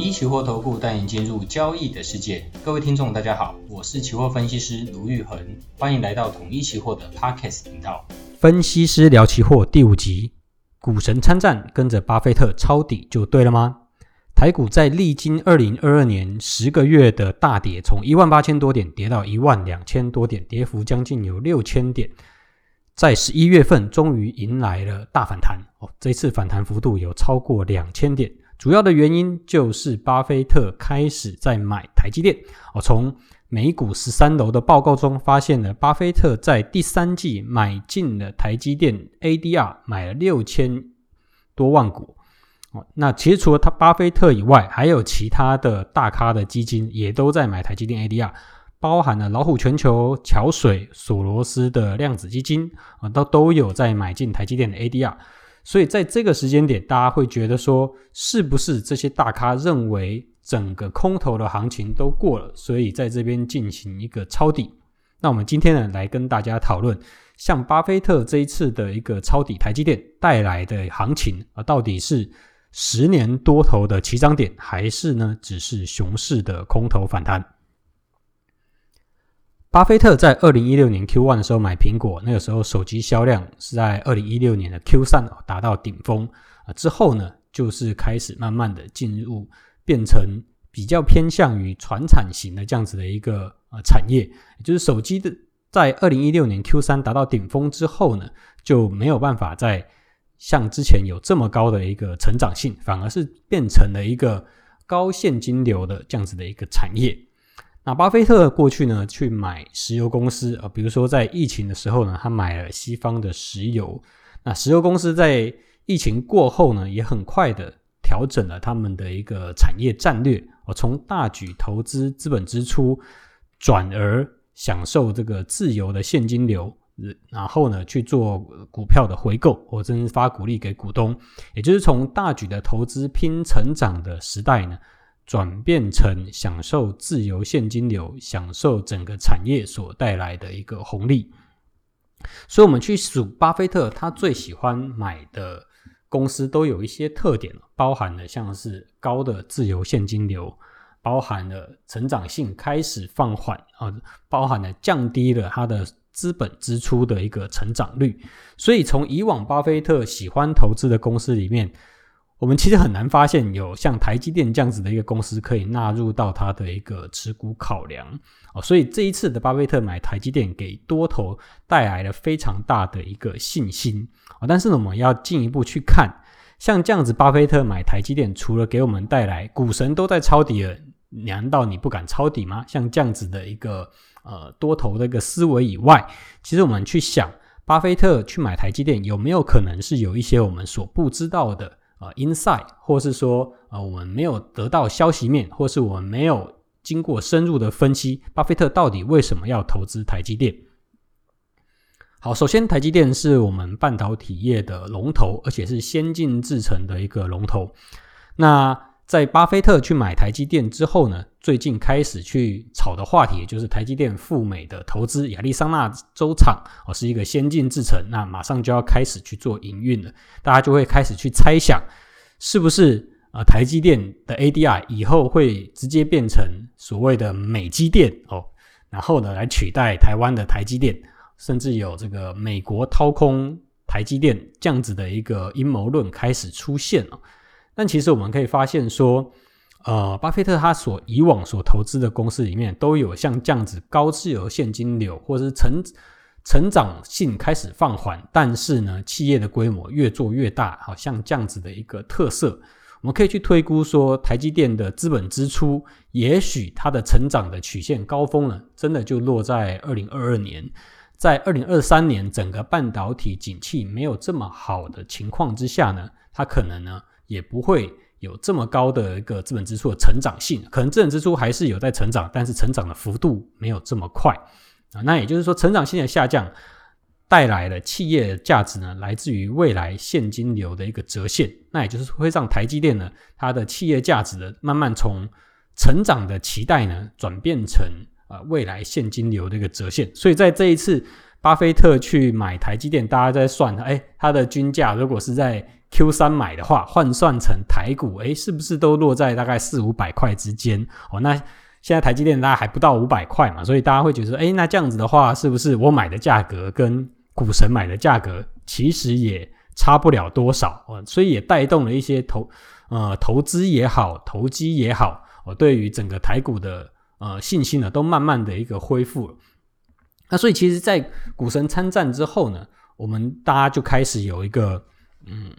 一期货投顾带你进入交易的世界。各位听众，大家好，我是期货分析师卢玉恒，欢迎来到统一期货的 Podcast 频道。分析师聊期货第五集：股神参战，跟着巴菲特抄底就对了吗？台股在历经二零二二年十个月的大跌，从一万八千多点跌到一万两千多点，跌幅将近有六千点。在十一月份，终于迎来了大反弹哦！这次反弹幅度有超过两千点，主要的原因就是巴菲特开始在买台积电哦。从美股十三楼的报告中发现了，巴菲特在第三季买进了台积电 ADR，买了六千多万股哦。那其实除了他巴菲特以外，还有其他的大咖的基金也都在买台积电 ADR。包含了老虎全球、桥水、索罗斯的量子基金啊，都都有在买进台积电的 ADR，所以在这个时间点，大家会觉得说，是不是这些大咖认为整个空头的行情都过了，所以在这边进行一个抄底？那我们今天呢，来跟大家讨论，像巴菲特这一次的一个抄底台积电带来的行情啊，到底是十年多头的起涨点，还是呢，只是熊市的空头反弹？巴菲特在二零一六年 Q1 的时候买苹果，那个时候手机销量是在二零一六年的 Q3 达到顶峰啊，之后呢，就是开始慢慢的进入变成比较偏向于传产型的这样子的一个呃产业，也就是手机的在二零一六年 Q3 达到顶峰之后呢，就没有办法再像之前有这么高的一个成长性，反而是变成了一个高现金流的这样子的一个产业。那巴菲特过去呢，去买石油公司啊，比如说在疫情的时候呢，他买了西方的石油。那石油公司在疫情过后呢，也很快的调整了他们的一个产业战略，哦，从大举投资资本支出，转而享受这个自由的现金流，然后呢去做股票的回购，或者是发股利给股东，也就是从大举的投资拼成长的时代呢。转变成享受自由现金流，享受整个产业所带来的一个红利。所以，我们去数巴菲特他最喜欢买的公司，都有一些特点，包含了像是高的自由现金流，包含了成长性开始放缓啊，包含了降低了它的资本支出的一个成长率。所以，从以往巴菲特喜欢投资的公司里面，我们其实很难发现有像台积电这样子的一个公司可以纳入到它的一个持股考量哦，所以这一次的巴菲特买台积电给多头带来了非常大的一个信心啊。但是呢，我们要进一步去看，像这样子巴菲特买台积电，除了给我们带来股神都在抄底了，难道你不敢抄底吗？像这样子的一个呃多头的一个思维以外，其实我们去想，巴菲特去买台积电有没有可能是有一些我们所不知道的？啊，inside，或是说，啊，我们没有得到消息面，或是我们没有经过深入的分析，巴菲特到底为什么要投资台积电？好，首先，台积电是我们半导体业的龙头，而且是先进制程的一个龙头。那在巴菲特去买台积电之后呢，最近开始去炒的话题，就是台积电赴美的投资，亚利桑那州厂哦，是一个先进制程，那马上就要开始去做营运了，大家就会开始去猜想，是不是呃台积电的 ADR 以后会直接变成所谓的美积电哦，然后呢来取代台湾的台积电，甚至有这个美国掏空台积电这样子的一个阴谋论开始出现了。但其实我们可以发现说，呃，巴菲特他所以往所投资的公司里面，都有像这样子高自由现金流，或者是成成长性开始放缓，但是呢，企业的规模越做越大，好像这样子的一个特色。我们可以去推估说，台积电的资本支出，也许它的成长的曲线高峰呢，真的就落在二零二二年，在二零二三年整个半导体景气没有这么好的情况之下呢，它可能呢。也不会有这么高的一个资本支出的成长性，可能资本支出还是有在成长，但是成长的幅度没有这么快啊。那也就是说，成长性的下降带来的企业价值呢，来自于未来现金流的一个折现。那也就是会让台积电呢，它的企业价值呢，慢慢从成长的期待呢，转变成啊未来现金流的一个折现。所以在这一次巴菲特去买台积电，大家在算，哎，他的均价如果是在 Q 三买的话，换算成台股，哎，是不是都落在大概四五百块之间？哦，那现在台积电大概还不到五百块嘛，所以大家会觉得，哎，那这样子的话，是不是我买的价格跟股神买的价格其实也差不了多少？哦，所以也带动了一些投呃投资也好，投机也好，哦，对于整个台股的呃信心呢，都慢慢的一个恢复。那所以，其实，在股神参战之后呢，我们大家就开始有一个嗯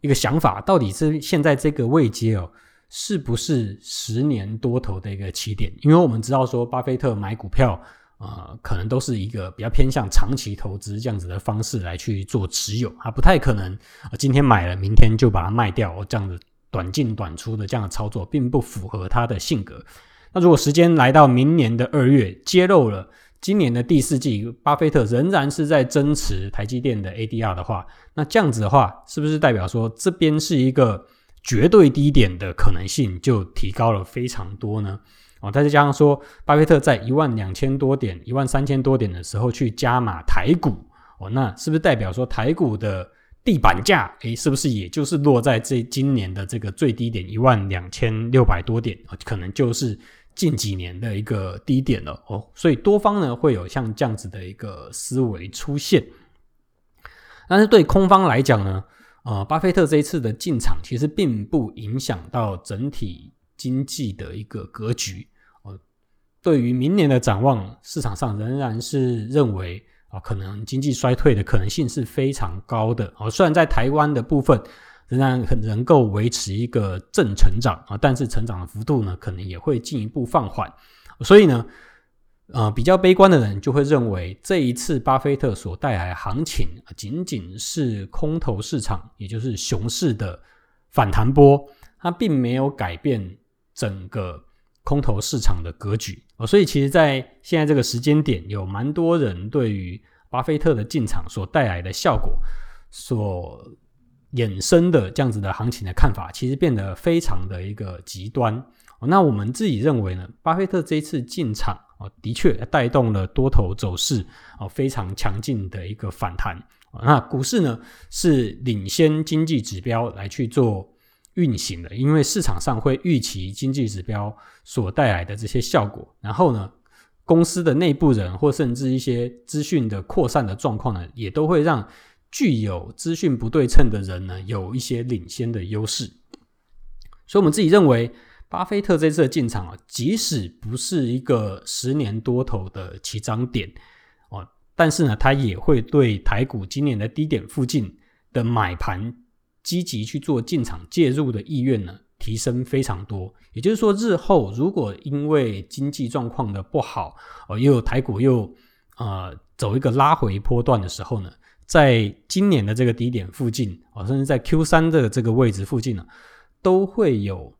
一个想法，到底是现在这个位阶哦，是不是十年多头的一个起点？因为我们知道说，巴菲特买股票呃，可能都是一个比较偏向长期投资这样子的方式来去做持有，他不太可能今天买了，明天就把它卖掉，这样子短进短出的这样的操作，并不符合他的性格。那如果时间来到明年的二月，揭露了。今年的第四季，巴菲特仍然是在增持台积电的 ADR 的话，那这样子的话，是不是代表说这边是一个绝对低点的可能性就提高了非常多呢？哦，再加上说，巴菲特在一万两千多点、一万三千多点的时候去加码台股，哦，那是不是代表说台股的地板价，诶，是不是也就是落在这今年的这个最低点一万两千六百多点？可能就是。近几年的一个低点了哦，所以多方呢会有像这样子的一个思维出现。但是对空方来讲呢，呃，巴菲特这一次的进场其实并不影响到整体经济的一个格局哦。对于明年的展望，市场上仍然是认为啊，可能经济衰退的可能性是非常高的哦。虽然在台湾的部分。仍然很能够维持一个正成长啊，但是成长的幅度呢，可能也会进一步放缓。所以呢，呃，比较悲观的人就会认为，这一次巴菲特所带来的行情，仅仅是空头市场，也就是熊市的反弹波，它并没有改变整个空头市场的格局。所以其实，在现在这个时间点，有蛮多人对于巴菲特的进场所带来的效果所。衍生的这样子的行情的看法，其实变得非常的一个极端。那我们自己认为呢，巴菲特这一次进场哦，的确带动了多头走势哦，非常强劲的一个反弹。那股市呢，是领先经济指标来去做运行的，因为市场上会预期经济指标所带来的这些效果。然后呢，公司的内部人或甚至一些资讯的扩散的状况呢，也都会让。具有资讯不对称的人呢，有一些领先的优势，所以我们自己认为，巴菲特这次的进场啊，即使不是一个十年多头的起涨点哦，但是呢，他也会对台股今年的低点附近的买盘积极去做进场介入的意愿呢，提升非常多。也就是说，日后如果因为经济状况的不好，哦，又有台股又呃走一个拉回波段的时候呢，在今年的这个低点附近，啊甚至在 Q 三的这个位置附近呢，都会有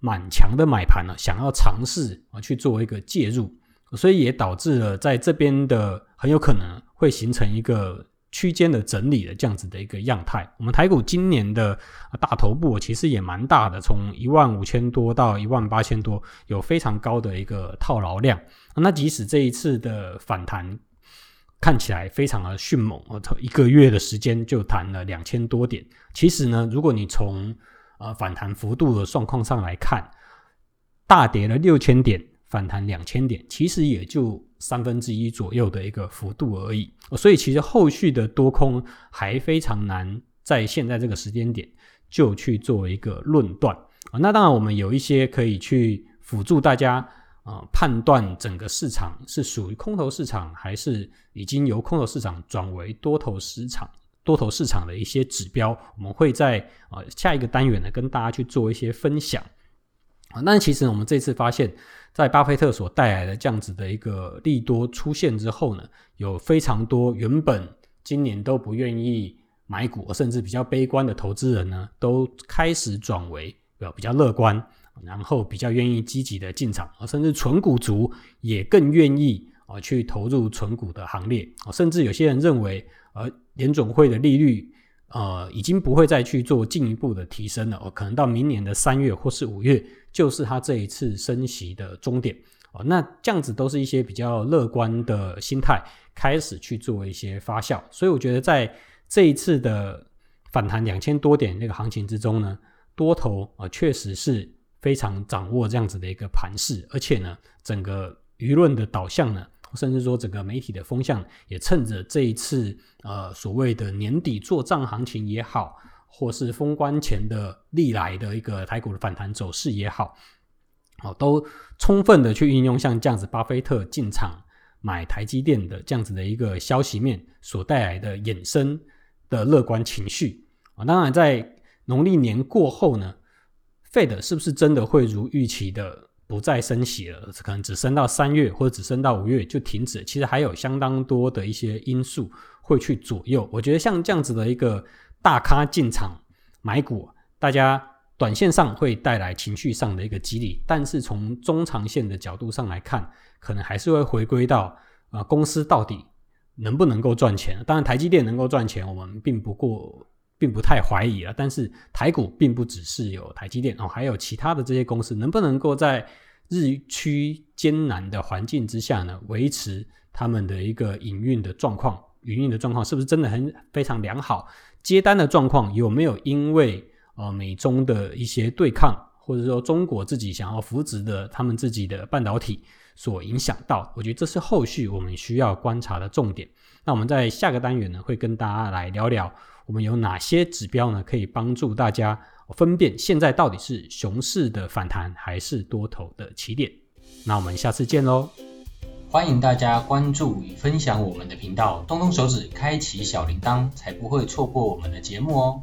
蛮强的买盘呢，想要尝试啊去做一个介入，所以也导致了在这边的很有可能会形成一个区间的整理的这样子的一个样态。我们台股今年的大头部其实也蛮大的，从一万五千多到一万八千多，有非常高的一个套牢量。那即使这一次的反弹，看起来非常的迅猛，一个月的时间就弹了两千多点。其实呢，如果你从呃反弹幅度的状况上来看，大跌了六千点，反弹两千点，其实也就三分之一左右的一个幅度而已。所以其实后续的多空还非常难在现在这个时间点就去做一个论断啊。那当然，我们有一些可以去辅助大家。啊，判断整个市场是属于空头市场，还是已经由空头市场转为多头市场、多头市场的一些指标，我们会在啊下一个单元呢跟大家去做一些分享。啊，那其实我们这次发现，在巴菲特所带来的这样子的一个利多出现之后呢，有非常多原本今年都不愿意买股，甚至比较悲观的投资人呢，都开始转为比较乐观。然后比较愿意积极的进场，甚至存股族也更愿意啊去投入存股的行列，甚至有些人认为，呃，联总会的利率呃已经不会再去做进一步的提升了哦，可能到明年的三月或是五月就是他这一次升息的终点，哦，那这样子都是一些比较乐观的心态开始去做一些发酵，所以我觉得在这一次的反弹两千多点那个行情之中呢，多头啊确实是非常掌握这样子的一个盘势，而且呢，整个舆论的导向呢，甚至说整个媒体的风向也趁着这一次呃所谓的年底做账行情也好，或是封关前的历来的一个台股的反弹走势也好。哦，都充分的去运用像这样子，巴菲特进场买台积电的这样子的一个消息面所带来的衍生的乐观情绪啊。当然，在农历年过后呢，Fed 是不是真的会如预期的不再升息了？可能只升到三月或者只升到五月就停止？其实还有相当多的一些因素会去左右。我觉得像这样子的一个大咖进场买股，大家。短线上会带来情绪上的一个激励，但是从中长线的角度上来看，可能还是会回归到啊、公司到底能不能够赚钱。当然，台积电能够赚钱，我们并不过并不太怀疑了。但是台股并不只是有台积电哦，还有其他的这些公司能不能够在日趋艰难的环境之下呢，维持他们的一个营运的状况？营运的状况是不是真的很非常良好？接单的状况有没有因为？呃，美中的一些对抗，或者说中国自己想要扶植的他们自己的半导体所影响到，我觉得这是后续我们需要观察的重点。那我们在下个单元呢，会跟大家来聊聊，我们有哪些指标呢，可以帮助大家分辨现在到底是熊市的反弹还是多头的起点。那我们下次见喽！欢迎大家关注与分享我们的频道，动动手指开启小铃铛，才不会错过我们的节目哦。